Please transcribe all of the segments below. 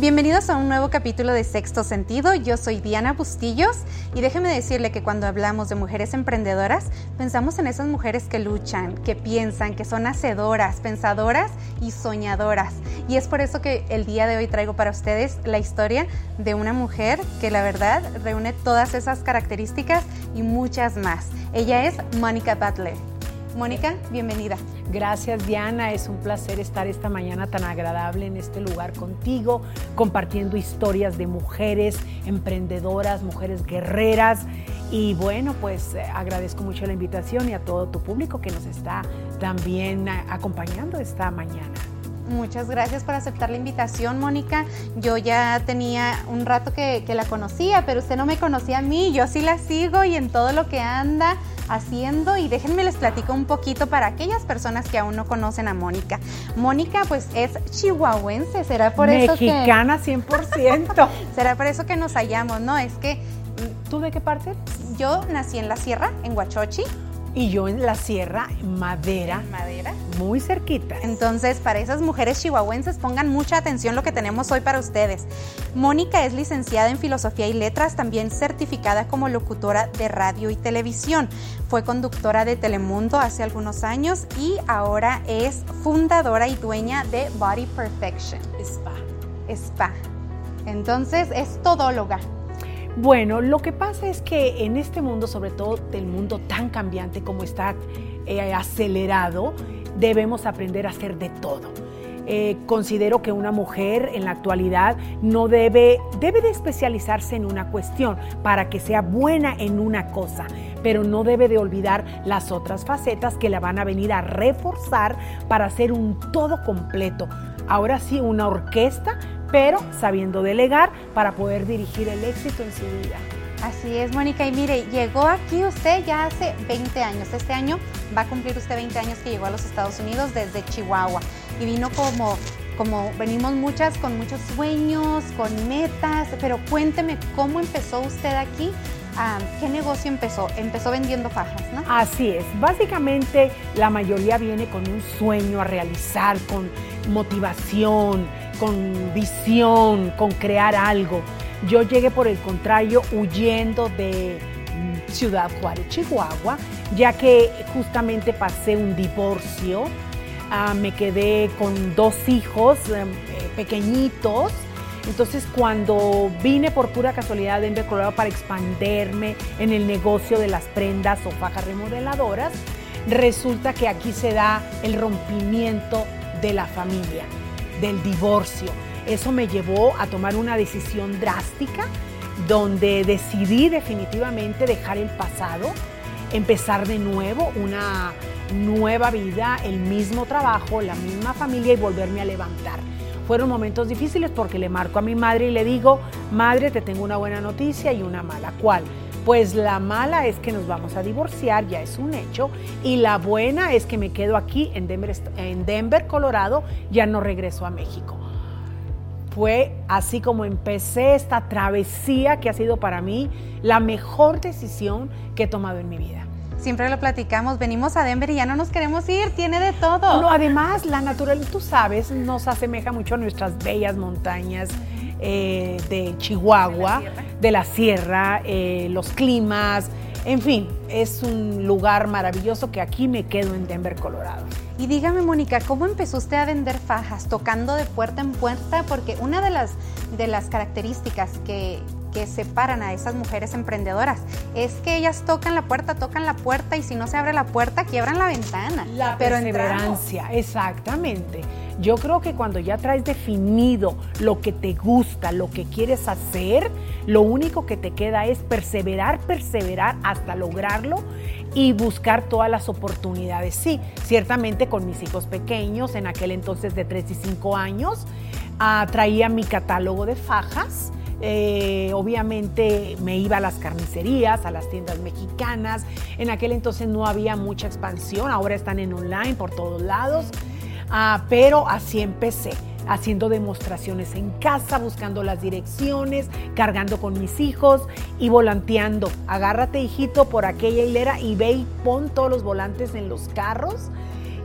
Bienvenidos a un nuevo capítulo de Sexto Sentido. Yo soy Diana Bustillos y déjeme decirle que cuando hablamos de mujeres emprendedoras, pensamos en esas mujeres que luchan, que piensan, que son hacedoras, pensadoras y soñadoras. Y es por eso que el día de hoy traigo para ustedes la historia de una mujer que la verdad reúne todas esas características y muchas más. Ella es Mónica Butler. Mónica, bienvenida. Gracias Diana, es un placer estar esta mañana tan agradable en este lugar contigo, compartiendo historias de mujeres emprendedoras, mujeres guerreras. Y bueno, pues eh, agradezco mucho la invitación y a todo tu público que nos está también eh, acompañando esta mañana. Muchas gracias por aceptar la invitación, Mónica. Yo ya tenía un rato que, que, la conocía, pero usted no me conocía a mí. Yo sí la sigo y en todo lo que anda haciendo y déjenme les platico un poquito para aquellas personas que aún no conocen a Mónica. Mónica pues es chihuahuense, será por eso que... Mexicana 100%. será por eso que nos hallamos, ¿no? Es que... ¿Tú de qué parte? Yo nací en la sierra, en Huachochi. Y yo en la sierra, Madera. Madera. Muy cerquita. Entonces, para esas mujeres chihuahuenses, pongan mucha atención lo que tenemos hoy para ustedes. Mónica es licenciada en Filosofía y Letras, también certificada como locutora de radio y televisión. Fue conductora de Telemundo hace algunos años y ahora es fundadora y dueña de Body Perfection. Spa. Spa. Entonces, es todóloga. Bueno, lo que pasa es que en este mundo, sobre todo del mundo tan cambiante como está eh, acelerado, debemos aprender a hacer de todo. Eh, considero que una mujer en la actualidad no debe, debe de especializarse en una cuestión para que sea buena en una cosa, pero no debe de olvidar las otras facetas que la van a venir a reforzar para hacer un todo completo. Ahora sí, una orquesta pero sabiendo delegar para poder dirigir el éxito en su vida. Así es, Mónica. Y mire, llegó aquí usted ya hace 20 años. Este año va a cumplir usted 20 años que llegó a los Estados Unidos desde Chihuahua. Y vino como, como venimos muchas, con muchos sueños, con metas. Pero cuénteme, ¿cómo empezó usted aquí? Ah, ¿Qué negocio empezó? Empezó vendiendo fajas, ¿no? Así es. Básicamente la mayoría viene con un sueño a realizar, con motivación, con visión, con crear algo. Yo llegué por el contrario huyendo de mm, Ciudad Juárez, Chihuahua, ya que justamente pasé un divorcio, ah, me quedé con dos hijos em, eh, pequeñitos. Entonces cuando vine por pura casualidad a Denver, Colorado para expanderme en el negocio de las prendas o fajas remodeladoras, resulta que aquí se da el rompimiento de la familia del divorcio. Eso me llevó a tomar una decisión drástica donde decidí definitivamente dejar el pasado, empezar de nuevo una nueva vida, el mismo trabajo, la misma familia y volverme a levantar. Fueron momentos difíciles porque le marco a mi madre y le digo, madre, te tengo una buena noticia y una mala. ¿Cuál? Pues la mala es que nos vamos a divorciar, ya es un hecho, y la buena es que me quedo aquí en Denver, en Denver, Colorado, ya no regreso a México. Fue así como empecé esta travesía que ha sido para mí la mejor decisión que he tomado en mi vida. Siempre lo platicamos, venimos a Denver y ya no nos queremos ir, tiene de todo. No, además, la naturaleza, tú sabes, nos asemeja mucho a nuestras bellas montañas eh, de Chihuahua, de la sierra, eh, los climas, en fin, es un lugar maravilloso que aquí me quedo en Denver, Colorado. Y dígame, Mónica, ¿cómo empezó usted a vender fajas? ¿Tocando de puerta en puerta? Porque una de las, de las características que, que separan a esas mujeres emprendedoras es que ellas tocan la puerta, tocan la puerta y si no se abre la puerta, quiebran la ventana. La Pero perseverancia, exactamente. Yo creo que cuando ya traes definido lo que te gusta, lo que quieres hacer, lo único que te queda es perseverar, perseverar hasta lograrlo y buscar todas las oportunidades. Sí, ciertamente con mis hijos pequeños, en aquel entonces de 3 y 5 años, ah, traía mi catálogo de fajas eh, obviamente me iba a las carnicerías, a las tiendas mexicanas. En aquel entonces no había mucha expansión, ahora están en online por todos lados. Ah, pero así empecé, haciendo demostraciones en casa, buscando las direcciones, cargando con mis hijos y volanteando. Agárrate, hijito, por aquella hilera y ve y pon todos los volantes en los carros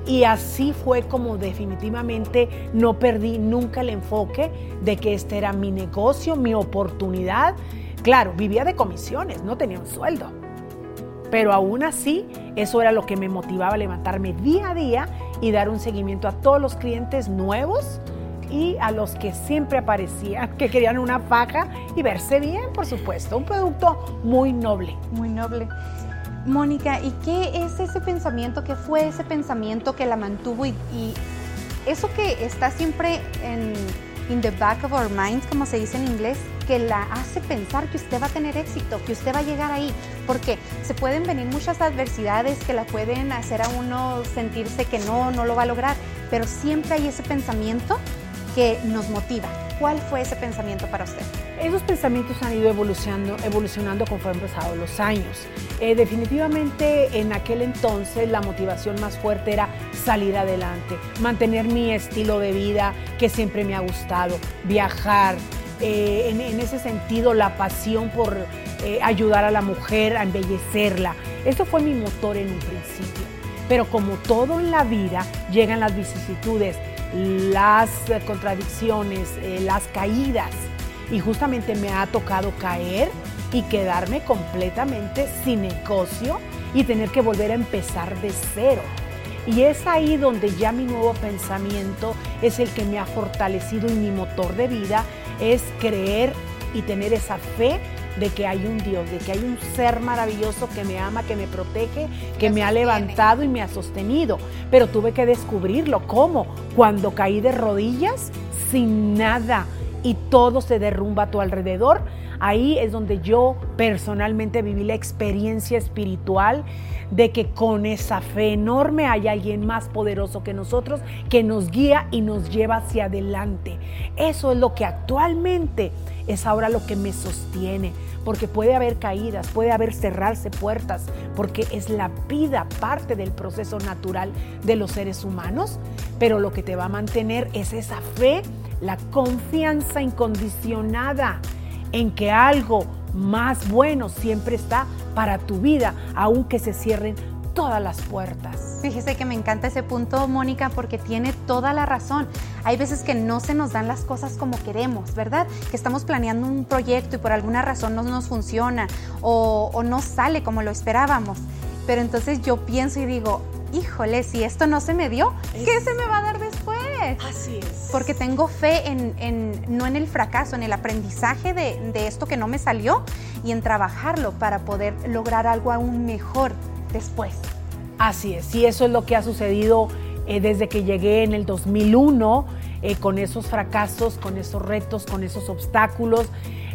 Y así fue como definitivamente no perdí nunca el enfoque de que este era mi negocio, mi oportunidad. Claro, vivía de comisiones, no tenía un sueldo. Pero aún así, eso era lo que me motivaba a levantarme día a día y dar un seguimiento a todos los clientes nuevos y a los que siempre aparecían, que querían una faja y verse bien, por supuesto. Un producto muy noble. Muy noble. Mónica, ¿y qué es ese pensamiento? ¿Qué fue ese pensamiento que la mantuvo y, eso que está siempre en in the back of our minds, como se dice en inglés, que la hace pensar que usted va a tener éxito, que usted va a llegar ahí, porque se pueden venir muchas adversidades que la pueden hacer a uno sentirse que no, no lo va a lograr, pero siempre hay ese pensamiento que nos motiva. ¿Cuál fue ese pensamiento para usted? Esos pensamientos han ido evolucionando, evolucionando conforme han pasado los años. Eh, definitivamente en aquel entonces la motivación más fuerte era salir adelante, mantener mi estilo de vida que siempre me ha gustado, viajar. Eh, en, ese sentido, la pasión por eh, ayudar a la mujer a embellecerla. Eso fue mi motor en un principio. Pero como todo en la vida, llegan las vicisitudes, las contradicciones, las caídas y justamente me ha tocado caer y quedarme completamente sin negocio y tener que volver a empezar de cero. Y es ahí donde ya mi nuevo pensamiento es el que me ha fortalecido y mi motor de vida es creer y tener esa fe de que hay un Dios, de que hay un ser maravilloso que me ama, que me protege, que me, me ha levantado y me ha sostenido. Pero tuve que descubrirlo. ¿Cómo? Cuando caí de rodillas sin nada y todo se derrumba a tu alrededor, ahí es donde yo personalmente viví la experiencia espiritual de que con esa fe enorme hay alguien más poderoso que nosotros que nos guía y nos lleva hacia adelante. Eso es lo que actualmente es ahora lo que me sostiene, porque puede haber caídas, puede haber cerrarse puertas, porque es la vida parte del proceso natural de los seres humanos, pero lo que te va a mantener es esa fe la confianza incondicionada en que algo más bueno siempre está para tu vida, aunque se cierren todas las puertas. Fíjese que me encanta ese punto, Mónica, porque tiene toda la razón. Hay veces que no se nos dan las cosas como queremos, ¿verdad? Que estamos planeando un proyecto y por alguna razón no nos funciona o, o no sale como lo esperábamos. Pero entonces yo pienso y digo, híjole, si esto no se me dio, ¿qué se me va a dar después? Así es. Porque tengo fe en, no en el fracaso, en el aprendizaje de, esto que no me salió y en trabajarlo para poder lograr algo aún mejor después. Así es, y eso es lo que ha sucedido eh, desde que llegué en el 2001, eh, con esos fracasos, con esos retos, con esos obstáculos,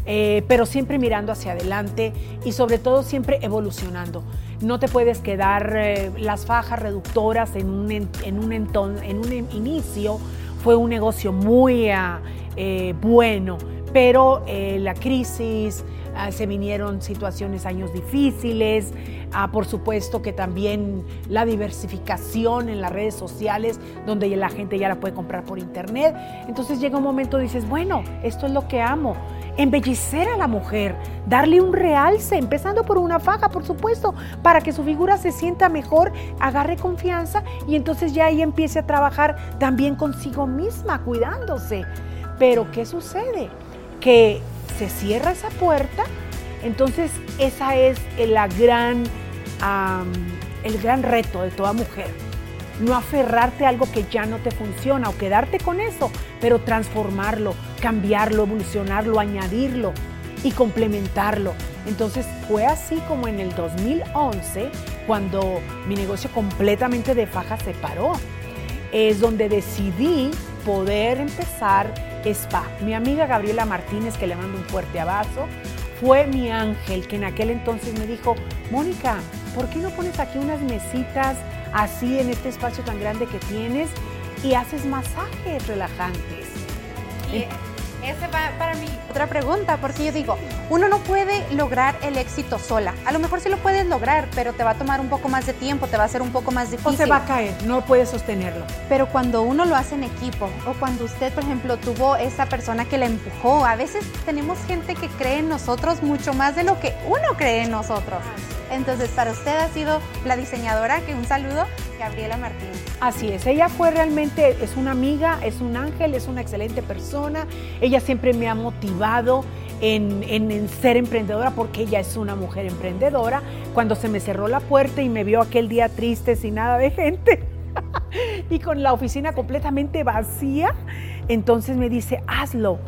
eh, pero siempre mirando hacia adelante y sobre todo siempre evolucionando. No te puedes quedar las fajas reductoras en un, en un, en un inicio. Fue un negocio muy ah, eh, bueno, pero eh, la crisis, ah, se vinieron situaciones, años difíciles, ah, por supuesto que también la diversificación en las redes sociales, donde la gente ya la puede comprar por internet. Entonces llega un momento, dices, bueno, esto es lo que amo embellecer a la mujer, darle un realce, empezando por una faja, por supuesto, para que su figura se sienta mejor, agarre confianza y entonces ya ahí empiece a trabajar también consigo misma, cuidándose. Pero ¿qué sucede? Que se cierra esa puerta, entonces esa es la gran, el gran reto de toda mujer no aferrarte a algo que ya no te funciona o quedarte con eso, pero transformarlo, cambiarlo, evolucionarlo, añadirlo y complementarlo. Entonces fue así como en el 2011, cuando mi negocio completamente de faja se paró, es donde decidí poder empezar spa. Mi amiga Gabriela Martínez, que le mando un fuerte abrazo, fue mi ángel que en aquel entonces me dijo, Mónica, ¿por qué no pones aquí unas mesitas así en este espacio tan grande que tienes y haces masajes relajantes. Y esa va para mí otra pregunta, porque yo digo, uno no puede lograr el éxito sola. A lo mejor sí lo puedes lograr, pero te va a tomar un poco más de tiempo, te va a ser un poco más difícil. O se va a caer, no puedes sostenerlo. Pero cuando uno lo hace en equipo, o cuando usted, por ejemplo, tuvo esa persona que la empujó, a veces tenemos gente que cree en nosotros mucho más de lo que uno cree en nosotros. Entonces, para usted ha sido la diseñadora, que un saludo, Gabriela Martínez. Así es, ella fue realmente, es una amiga, es un ángel, es una excelente persona. Ella siempre me ha motivado en, en, ser emprendedora porque ella es una mujer emprendedora. Cuando se me cerró la puerta y me vio aquel día triste sin nada de gente y con la oficina completamente vacía, entonces me dice, hazlo.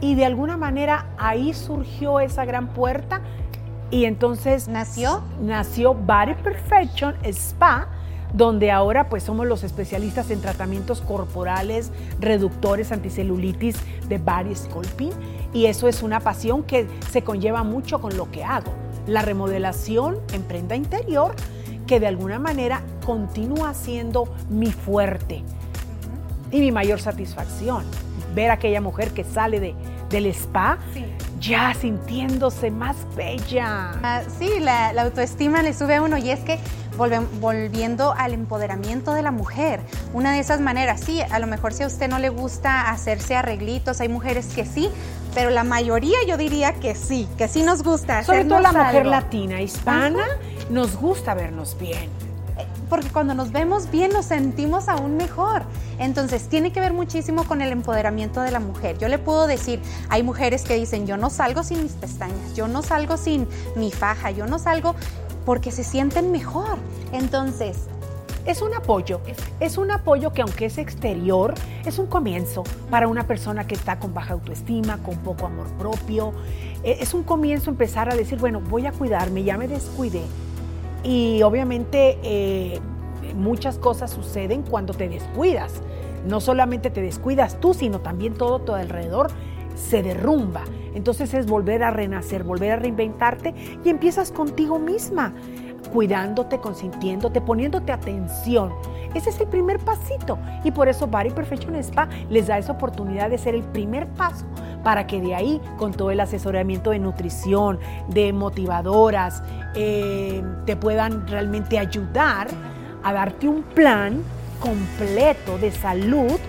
Y de alguna manera ahí surgió esa gran puerta y entonces nació nació Body Perfection Spa donde ahora pues somos los especialistas en tratamientos corporales, reductores, anticelulitis de body sculpting y eso es una pasión que se conlleva mucho con lo que hago. La remodelación en prenda interior que de alguna manera continúa siendo mi fuerte y mi mayor satisfacción. Ver a aquella mujer que sale de, del spa ya sintiéndose más bella. Ah, sí, la, la autoestima le sube a uno y es que volviendo al empoderamiento de la mujer. Una de esas maneras, sí, a lo mejor si a usted no le gusta hacerse arreglitos, hay mujeres que sí, pero la mayoría yo diría que sí, que sí nos gusta. Sobre todo la mujer latina, hispana, nos gusta vernos bien porque cuando nos vemos bien nos sentimos aún mejor. Entonces tiene que ver muchísimo con el empoderamiento de la mujer. Yo le puedo decir, hay mujeres que dicen, yo no salgo sin mis pestañas, yo no salgo sin mi faja, yo no salgo porque se sienten mejor. Entonces, es un apoyo, es un apoyo que aunque es exterior, es un comienzo para una persona que está con baja autoestima, con poco amor propio. E, es un comienzo empezar a decir, bueno, voy a cuidarme, ya me descuidé, y obviamente eh, muchas cosas suceden cuando te descuidas. No solamente te descuidas tú, sino también todo tu alrededor se derrumba. Entonces es volver a renacer, volver a reinventarte y empiezas contigo misma, cuidándote, consintiéndote, poniéndote atención. Ese es el primer pasito y por eso Body Perfection Spa les da esa oportunidad de ser el primer paso para que de ahí, con todo el asesoramiento de nutrición, de motivadoras, eh, te puedan realmente ayudar a darte un plan completo de salud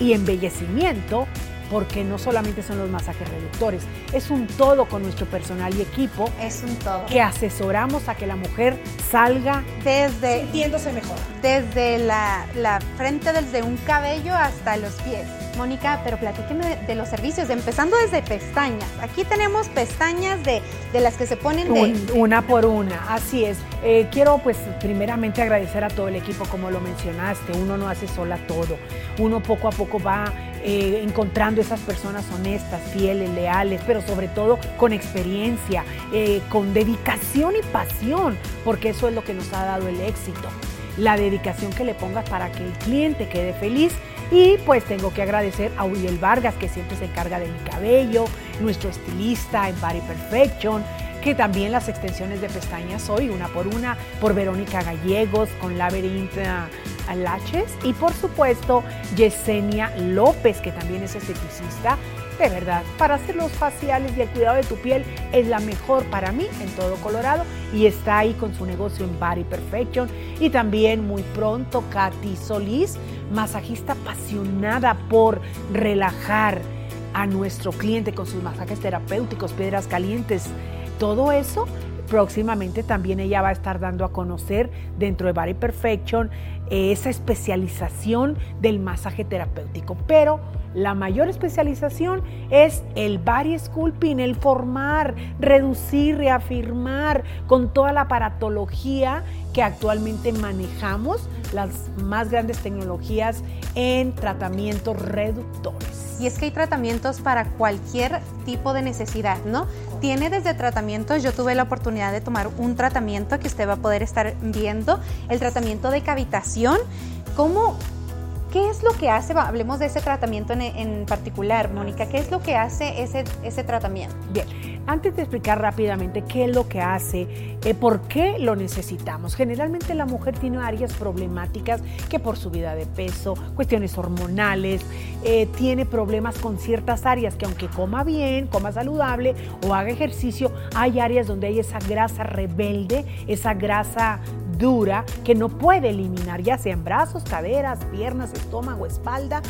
y embellecimiento porque no solamente son los masajes reductores, es un todo con nuestro personal y equipo. Es un todo. Que asesoramos a que la mujer salga desde sintiéndose mejor. Desde la, la frente, desde un cabello hasta los pies. Mónica, pero platíqueme de, los servicios, empezando desde pestañas. Aquí tenemos pestañas de, de las que se ponen de... una por una, así es. Eh, quiero pues primeramente agradecer a todo el equipo, como lo mencionaste, uno no hace sola todo, uno poco a poco va eh, encontrando esas personas honestas, fieles, leales, pero sobre todo con experiencia, eh, con dedicación y pasión, porque eso es lo que nos ha dado el éxito. La dedicación que le pongas para que el cliente quede feliz y pues tengo que agradecer a Uriel Vargas, que siempre se encarga de mi cabello, nuestro estilista en Body Perfection, que también las extensiones de pestañas hoy, una por una, por Verónica Gallegos con Labyrinth Lashes y por supuesto Yesenia López, que también es esteticista. De verdad, para hacer los faciales y el cuidado de tu piel es la mejor para mí en todo Colorado y está ahí con su negocio en Body Perfection. Y también muy pronto Katy Solís, masajista apasionada por relajar a nuestro cliente con sus masajes terapéuticos, piedras calientes, todo eso próximamente también ella va a estar dando a conocer dentro de Body Perfection eh, esa especialización del masaje terapéutico. Pero la mayor especialización es el body sculpting, el formar, reducir, reafirmar con toda la aparatología que actualmente manejamos, las más grandes tecnologías en tratamientos reductores. Y es que hay tratamientos para cualquier tipo de necesidad, ¿no? Tiene desde tratamientos, yo tuve la oportunidad de tomar un tratamiento que usted va a poder estar viendo, el tratamiento de cavitación. ¿Cómo ¿Qué es lo que hace? Hablemos de ese tratamiento en, particular, Mónica. ¿Qué es lo que hace ese, ese tratamiento? Bien, antes de explicar rápidamente qué es lo que hace, eh, por qué lo necesitamos. Generalmente la mujer tiene áreas problemáticas que por subida de peso, cuestiones hormonales, eh, tiene problemas con ciertas áreas que aunque coma bien, coma saludable o haga ejercicio, hay áreas donde hay esa grasa rebelde, esa grasa dura que no puede eliminar, ya sea en brazos, caderas, piernas, estómago, espalda.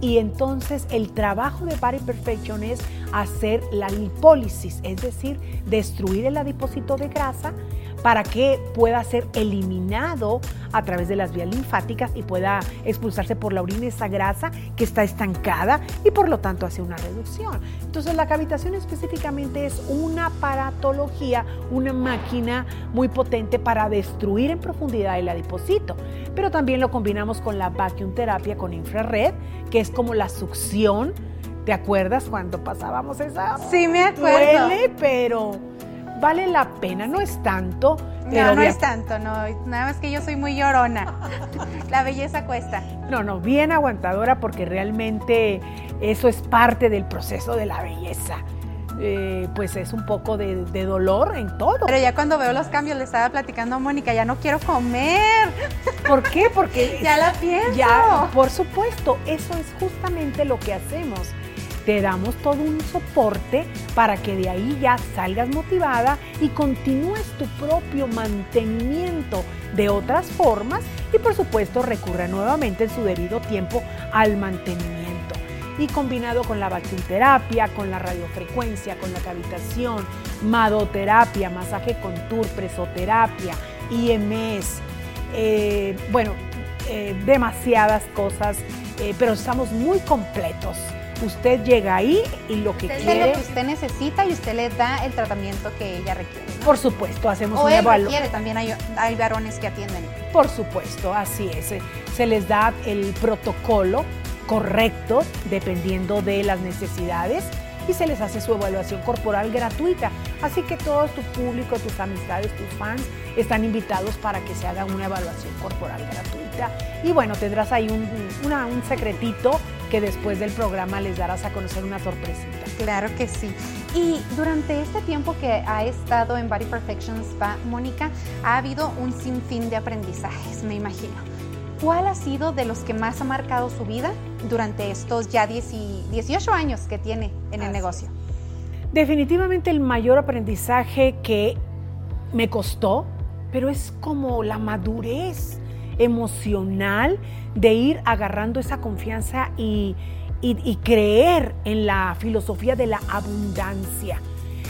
Y entonces el trabajo de Body Perfection es hacer la lipólisis, es decir, destruir el adipósito de grasa para que pueda ser eliminado a través de las vías linfáticas y pueda expulsarse por la orina esa grasa que está estancada y por lo tanto hace una reducción. Entonces la cavitación específicamente es una paratología, una máquina muy potente para destruir en profundidad el adipocito, pero también lo combinamos con la vacuum terapia con infrared, que es como la succión. ¿Te acuerdas cuando pasábamos esa? Sí, me acuerdo. Duele, pero vale la pena, no es tanto. no, no es tanto, no. Nada más que yo soy muy llorona. la belleza cuesta. No, no, bien aguantadora porque realmente eso es parte del proceso de la belleza. Eh, pues es un poco de, de, dolor en todo. Pero ya cuando veo los cambios, le estaba platicando a Mónica, ya no quiero comer. ¿Por qué? Porque ya la pienso. Ya, por supuesto, eso es justamente lo que hacemos te damos todo un soporte para que de ahí ya salgas motivada y continúes tu propio mantenimiento de otras formas y por supuesto recurra nuevamente en su debido tiempo al mantenimiento. Y combinado con la vacuumterapia, con la radiofrecuencia, con la cavitación, madoterapia, masaje contour, presoterapia, IMS, eh, bueno, eh, demasiadas cosas, eh, pero estamos muy completos usted llega ahí y lo que usted quiere. lo que usted necesita y usted le da el tratamiento que ella requiere. Por supuesto, hacemos o una evaluación. también hay, hay varones que atienden. Por supuesto, así es. Se les da el protocolo correcto dependiendo de las necesidades y se les hace su evaluación corporal gratuita. Así que todo tu público, tus amistades, tus fans están invitados para que se haga una evaluación corporal gratuita. Y bueno, tendrás ahí un, un secretito que después del programa les darás a conocer una sorpresita. Claro que sí. Y durante este tiempo que ha estado en Body Perfection Spa, Mónica, ha habido un sinfín de aprendizajes, me imagino. ¿Cuál ha sido de los que más ha marcado su vida durante estos ya 18 años que tiene en el negocio? Definitivamente el mayor aprendizaje que me costó, pero es como la madurez emocional de ir agarrando esa confianza y, y, creer en la filosofía de la abundancia.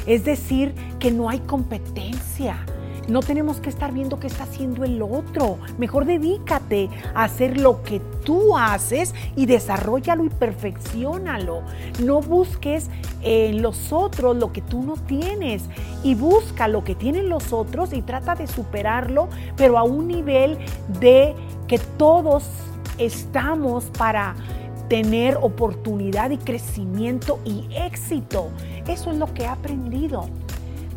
Es decir, que no hay competencia. No tenemos que estar viendo qué está haciendo el otro. Mejor dedícate a hacer lo que tú haces y desarrollalo y perfeccionalo. No busques en los otros lo que tú no tienes y busca lo que tienen los otros y trata de superarlo, pero a un nivel de que todos estamos para tener oportunidad y crecimiento y éxito. Eso es lo que he aprendido.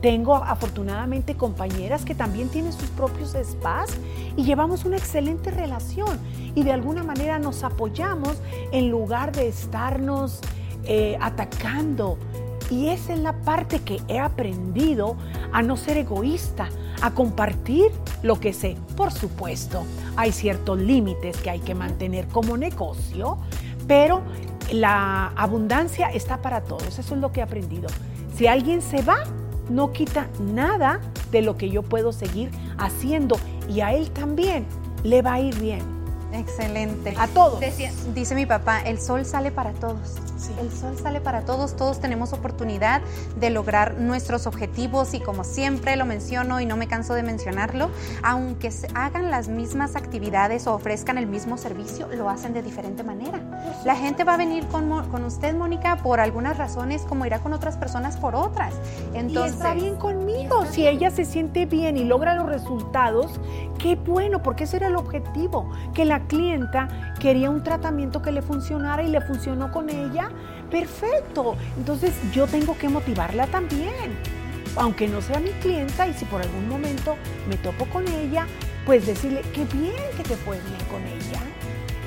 Tengo afortunadamente compañeras que también tienen sus propios spas y llevamos una excelente relación y de alguna manera nos apoyamos en lugar de estarnos eh, atacando. Y esa es la parte que he aprendido a no ser egoísta, a compartir lo que sé. Por supuesto, hay ciertos límites que hay que mantener como negocio, pero la abundancia está para todos. Eso es lo que he aprendido. Si alguien se va, no quita nada de lo que yo puedo seguir haciendo y a él también le va a ir bien. Excelente. A todos. dice mi papá, el sol sale para todos. El sol sale para todos, todos tenemos oportunidad de lograr nuestros objetivos y como siempre lo menciono y no me canso de mencionarlo, aunque hagan las mismas actividades o ofrezcan el mismo servicio, lo hacen de diferente manera. La gente va a venir con, con usted, Mónica, por algunas razones, como irá con otras personas por otras. Entonces, y está bien conmigo. si ella se siente bien y logra los resultados, qué bueno, porque ese era el objetivo, que la clienta quería un tratamiento que le funcionara y le funcionó con ella perfecto. Entonces yo tengo que motivarla también. Aunque no sea mi clienta y si por algún momento me topo con ella, pues decirle, qué bien que te fue bien con ella.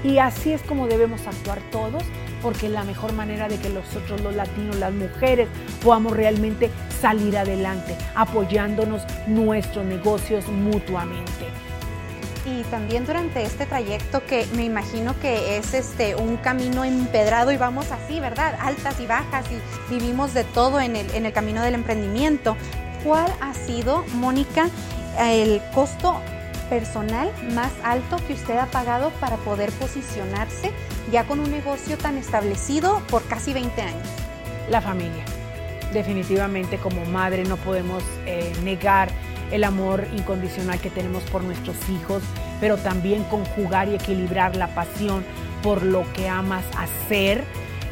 Y así es como debemos actuar todos, porque la mejor manera de que nosotros los latinos, las mujeres, podamos realmente salir adelante, apoyándonos nuestros negocios mutuamente y también durante este trayecto que me imagino que es este un camino empedrado y vamos así, ¿verdad? Altas y bajas y vivimos de todo en el, en el camino del emprendimiento. ¿Cuál ha sido, Mónica, el costo personal más alto que usted ha pagado para poder posicionarse ya con un negocio tan establecido por casi 20 años? La familia. Definitivamente como madre no podemos eh, negar el amor incondicional que tenemos por nuestros hijos, pero también conjugar y equilibrar la pasión por lo que amas hacer.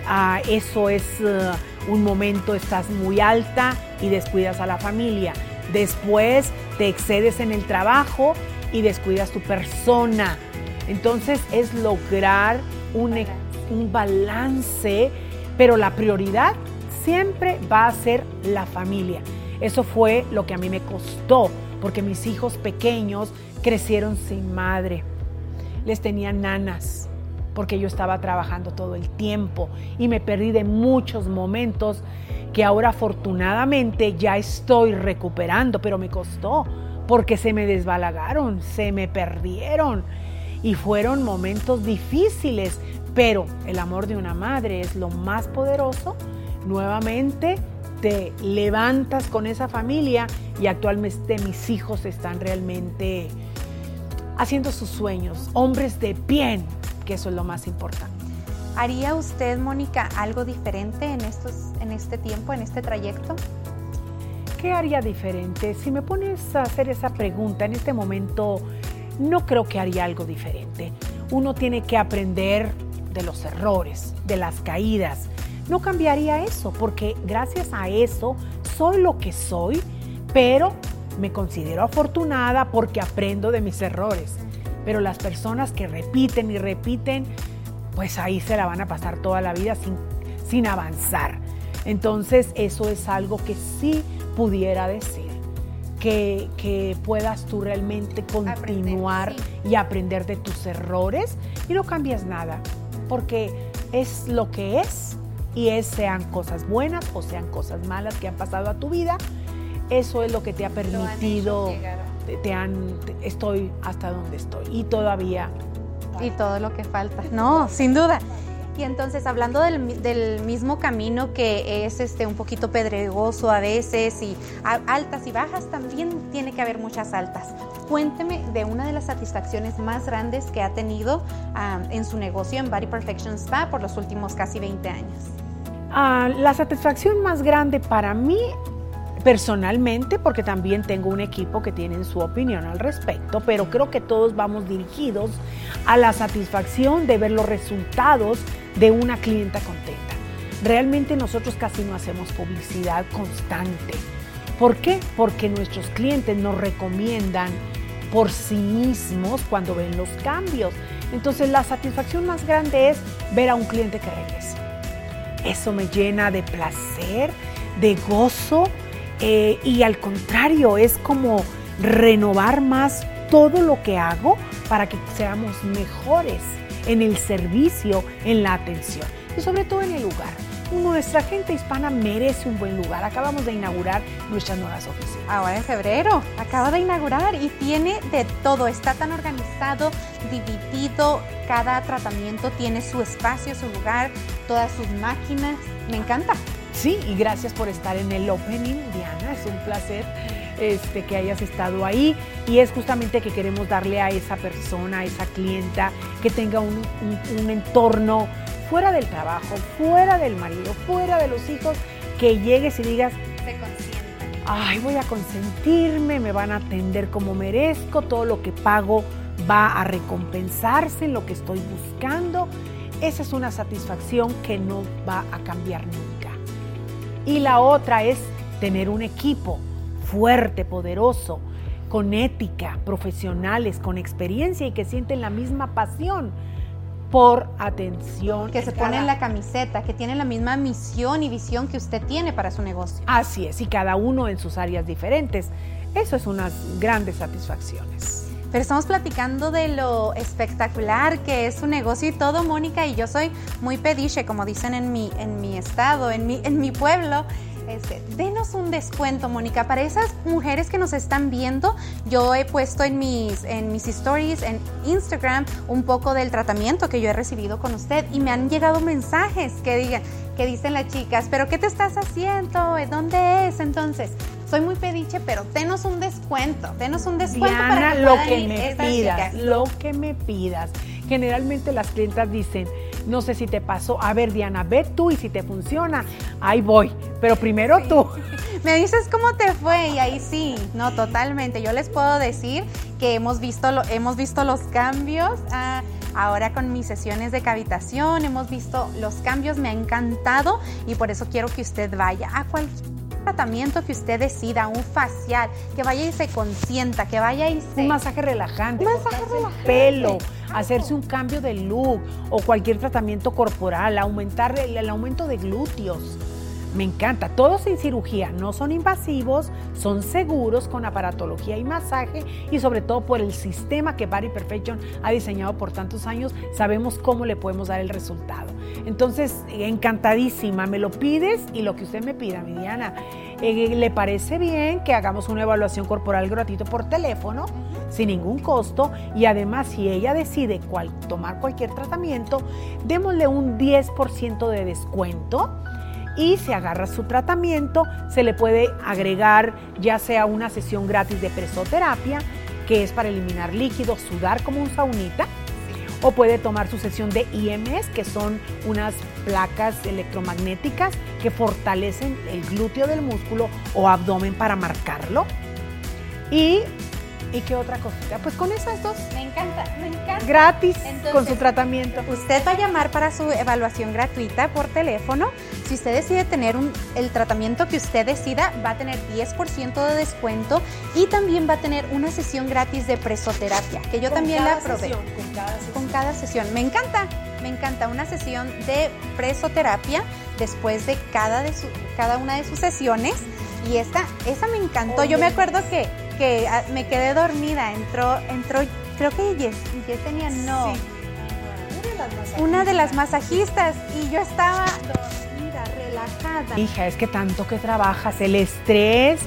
Ah, eso es eh, un momento, estás muy alta y descuidas a la familia. Después te excedes en el trabajo y descuidas tu persona. Entonces es lograr un, un balance, pero la prioridad siempre va a ser la familia. Eso fue lo que a mí me costó, porque mis hijos pequeños crecieron sin madre. Les tenía nanas, porque yo estaba trabajando todo el tiempo y me perdí de muchos momentos que ahora afortunadamente ya estoy recuperando, pero me costó porque se me desbalagaron, se me perdieron y fueron momentos difíciles, pero el amor de una madre es lo más poderoso. Nuevamente te levantas con esa familia y actualmente mis hijos están realmente haciendo sus sueños, hombres de bien, que eso es lo más importante. ¿Haría usted, Mónica, algo diferente en, estos, en este tiempo, en este trayecto? ¿Qué haría diferente? Si me pones a hacer esa pregunta en este momento, no creo que haría algo diferente. Uno tiene que aprender de los errores, de las caídas, no cambiaría eso, porque gracias a eso soy lo que soy, pero me considero afortunada porque aprendo de mis errores. Pero las personas que repiten y repiten, pues ahí se la van a pasar toda la vida sin, sin avanzar. Entonces eso es algo que sí pudiera decir. Que, que, puedas tú realmente continuar y aprender de tus errores y no cambias nada, porque es lo que es y es, sean cosas buenas o sean cosas malas que han pasado a tu vida, eso es lo que te ha permitido, te, han, estoy hasta donde estoy y todavía. Y todo lo que falta, no, sin duda. Y entonces, hablando del, mismo camino que es este, un poquito pedregoso a veces y altas y bajas, también tiene que haber muchas altas. Cuénteme de una de las satisfacciones más grandes que ha tenido ah, en su negocio en Body Perfection Spa por los últimos casi 20 años. La satisfacción más grande para mí personalmente, porque también tengo un equipo que tiene su opinión al respecto, pero creo que todos vamos dirigidos a la satisfacción de ver los resultados de una clienta contenta. Realmente nosotros casi no hacemos publicidad constante. ¿Por qué? Porque nuestros clientes nos recomiendan por sí mismos cuando ven los cambios. Entonces la satisfacción más grande es ver a un cliente que regresa. Eso me llena de placer, de gozo eh, y al contrario es como renovar más todo lo que hago para que seamos mejores en el servicio, en la atención y sobre todo en el lugar. Nuestra gente hispana merece un buen lugar. Acabamos de inaugurar nuestras nuevas oficinas. Ahora en febrero, acaba de inaugurar y tiene de todo. Está tan organizado, dividido. Cada tratamiento tiene su espacio, su lugar, todas sus máquinas. Me encanta. Sí, y gracias por estar en el opening, Diana. Es un placer este, que hayas estado ahí. Y es justamente que queremos darle a esa persona, a esa clienta, que tenga un, un entorno fuera del trabajo, fuera del marido, fuera de los hijos, que llegues y digas, se. Ay, voy a consentirme, me van a atender como merezco, todo lo que pago va a recompensarse en lo que estoy buscando. Esa es una satisfacción que no va a cambiar nunca. Y la otra es tener un equipo fuerte, poderoso, con ética, profesionales, con experiencia y que sienten la misma pasión por atención. Que se pone en la camiseta, que tiene la misma misión y visión que usted tiene para su negocio. Así es, y cada uno en sus áreas diferentes. Eso es unas grandes satisfacciones. Pero estamos platicando de lo espectacular que es su negocio y todo, Mónica, y yo soy muy pediche, como dicen en mi, en mi estado, en mi, en mi pueblo. Este, denos un descuento, Mónica, para esas mujeres que nos están viendo. Yo he puesto en mis, en mis stories, en Instagram, un poco del tratamiento que yo he recibido con usted y me han llegado mensajes que digan, que dicen las chicas, pero ¿qué te estás haciendo? ¿Dónde es? Entonces, soy muy pediche, pero denos un descuento, denos un descuento Diana, para que lo que me pidas, lo que me pidas. Generalmente las clientas dicen, No sé si te pasó. A ver, Diana, ve tú y si te funciona, ahí voy. Pero primero tú. Me dices cómo te fue y ahí sí, no, totalmente. Yo les puedo decir que hemos visto, lo, hemos visto los cambios. Ah, ahora con mis sesiones de cavitación, hemos visto los cambios, me ha encantado y por eso quiero que usted vaya a cualquier tratamiento que usted decida, un facial, que vaya y se consienta, que vaya y se... Un masaje relajante. Un masaje relajante. Pelo, hacerse un cambio de look o cualquier tratamiento corporal, aumentar el, aumento de glúteos me encanta. Todos sin cirugía, no son invasivos, son seguros con aparatología y masaje y sobre todo por el sistema que Body Perfection ha diseñado por tantos años, sabemos cómo le podemos dar el resultado. Entonces, encantadísima, me lo pides y lo que usted me pida, mi Diana. Eh, ¿Le parece bien que hagamos una evaluación corporal gratuito por teléfono, sin ningún costo? Y además, si ella decide tomar cualquier tratamiento, démosle un 10% de descuento y se agarra su tratamiento, se le puede agregar ya sea una sesión gratis de presoterapia, que es para eliminar líquidos, sudar como un saunita, o puede tomar su sesión de IMS, que son unas placas electromagnéticas que fortalecen el glúteo del músculo o abdomen para marcarlo. Y ¿Y qué otra cosita? Pues con esas dos. Me encanta, me encanta. Gratis con su tratamiento. Usted va a llamar para su evaluación gratuita por teléfono. Si usted decide tener un, el tratamiento que usted decida, va a tener 10% de descuento y también va a tener una sesión gratis de presoterapia, que yo también la probé. con cada sesión. Con cada sesión. Me encanta, me encanta una sesión de presoterapia después de cada, de su, cada una de sus sesiones. Y esta, esa me encantó. Yo me acuerdo que que ah, me quedé dormida, entró, entró, creo que Yes, tenía no. Una de las masajistas y yo estaba dormida, relajada. Hija, es que tanto que trabajas, el estrés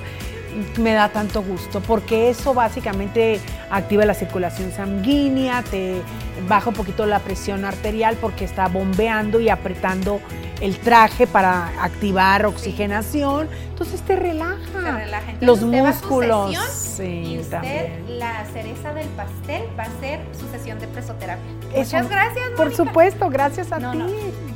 me da tanto gusto porque eso básicamente activa la circulación sanguínea, te baja un poquito la presión arterial porque está bombeando y apretando el traje para activar oxigenación, entonces te relaja. Te relaja. Los músculos. sí, y usted, la cereza del pastel va a ser su sesión de presoterapia. Muchas gracias. Mónica. Por supuesto, gracias a ti.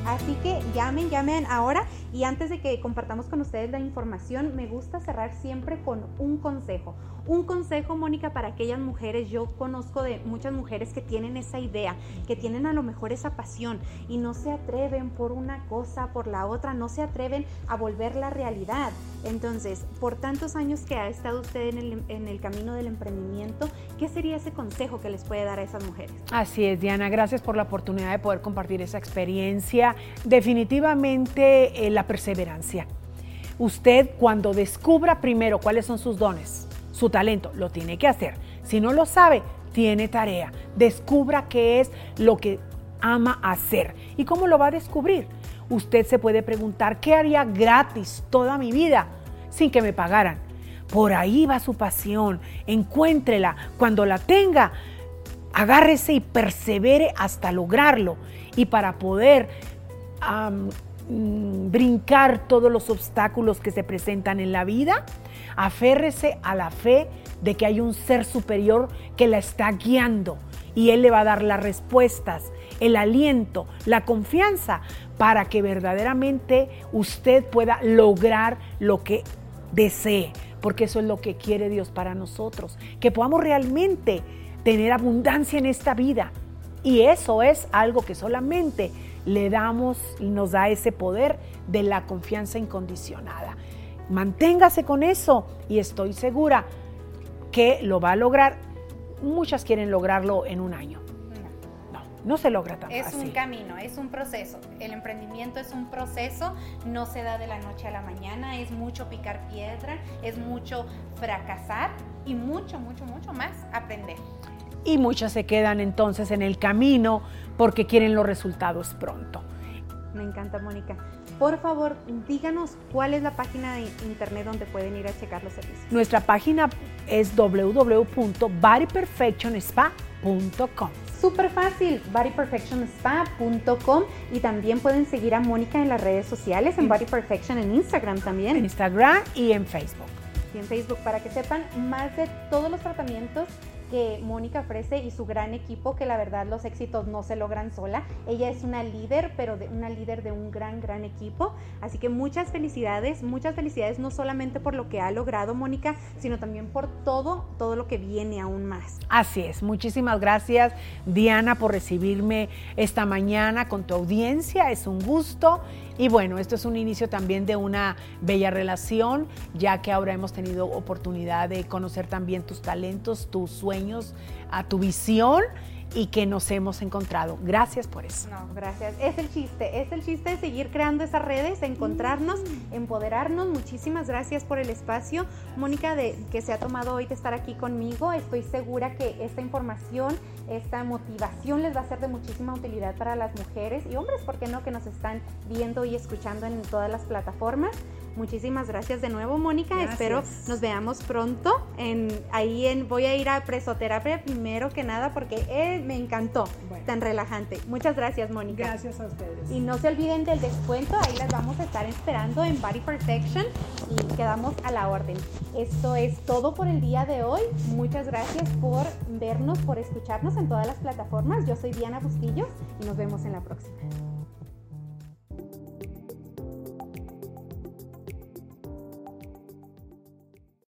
Así que llamen, llamen ahora. Y antes de que compartamos con ustedes la información, me gusta cerrar siempre con un consejo. Un consejo, Mónica, para aquellas mujeres. Yo conozco de muchas mujeres que tienen esa idea, que tienen a lo mejor esa pasión y no se atreven por una cosa, por la otra, no se atreven a volver la realidad. Entonces, por tantos años que ha estado usted en el, camino del emprendimiento, ¿qué sería ese consejo que les puede dar a esas mujeres? Así es, Diana. Gracias por la oportunidad de poder compartir esa experiencia. Definitivamente eh, la perseverancia. Usted cuando descubra primero cuáles son sus dones, su talento, lo tiene que hacer. Si no lo sabe, tiene tarea. Descubra qué es lo que ama hacer. ¿Y cómo lo va a descubrir? Usted se puede preguntar, ¿qué haría gratis toda mi vida sin que me pagaran? Por ahí va su pasión, encuéntrela. Cuando la tenga, agárrese y persevere hasta lograrlo. Y para poder mm, brincar todos los obstáculos que se presentan en la vida, aférrese a la fe de que hay un ser superior que la está guiando y Él le va a dar las respuestas, el aliento, la confianza para que verdaderamente usted pueda lograr lo que desee, porque eso es lo que quiere Dios para nosotros, que podamos realmente tener abundancia en esta vida. Y eso es algo que solamente le damos y nos da ese poder de la confianza incondicionada. Manténgase con eso y estoy segura que lo va a lograr. Muchas quieren lograrlo en un año. No, se logra tan es fácil. Es un camino, es un proceso. El emprendimiento es un proceso, no se da de la noche a la mañana, es mucho picar piedra, es mucho fracasar y mucho, mucho, mucho más aprender. Y muchas se quedan entonces en el camino porque quieren los resultados pronto. Me encanta, Mónica. Por favor, díganos cuál es la página de internet donde pueden ir a checar los servicios. Nuestra página es www.bodyperfectionspa.com. Súper fácil, bodyperfectionspa.com y también pueden seguir a Mónica en las redes sociales, en Body Perfection, en Instagram también. En Instagram y en Facebook. Y en Facebook para que sepan más de todos los tratamientos que Mónica ofrece y su gran equipo, que la verdad los éxitos no se logran sola. Ella es una líder, pero de, una líder de un gran, gran equipo. Así que muchas felicidades, muchas felicidades no solamente por lo que ha logrado Mónica, sino también por todo, todo lo que viene aún más. Así es, muchísimas gracias Diana por recibirme esta mañana con tu audiencia, es un gusto y bueno, esto es un inicio también de una bella relación, ya que ahora hemos tenido oportunidad de conocer también tus talentos, tus sueños, a tu visión y que nos hemos encontrado. Gracias por eso. No, gracias. Es el chiste, es el chiste de seguir creando esas redes, encontrarnos, mm. empoderarnos. Muchísimas gracias por el espacio, Mónica, de que se ha tomado hoy de estar aquí conmigo. Estoy segura que esta información, esta motivación les va a ser de muchísima utilidad para las mujeres y hombres, ¿por qué no? Que nos están viendo y escuchando en todas las plataformas. Muchísimas gracias de nuevo, Mónica. Espero nos veamos pronto. En, ahí en, voy a ir a presoterapia primero que nada porque eh, me encantó. Tan relajante. Muchas gracias, Mónica. Gracias a ustedes. Y no se olviden del descuento. Ahí las vamos a estar esperando en Body Perfection y quedamos a la orden. Esto es todo por el día de hoy. Muchas gracias por vernos, por escucharnos en todas las plataformas. Yo soy Diana Bustillos y nos vemos en la próxima.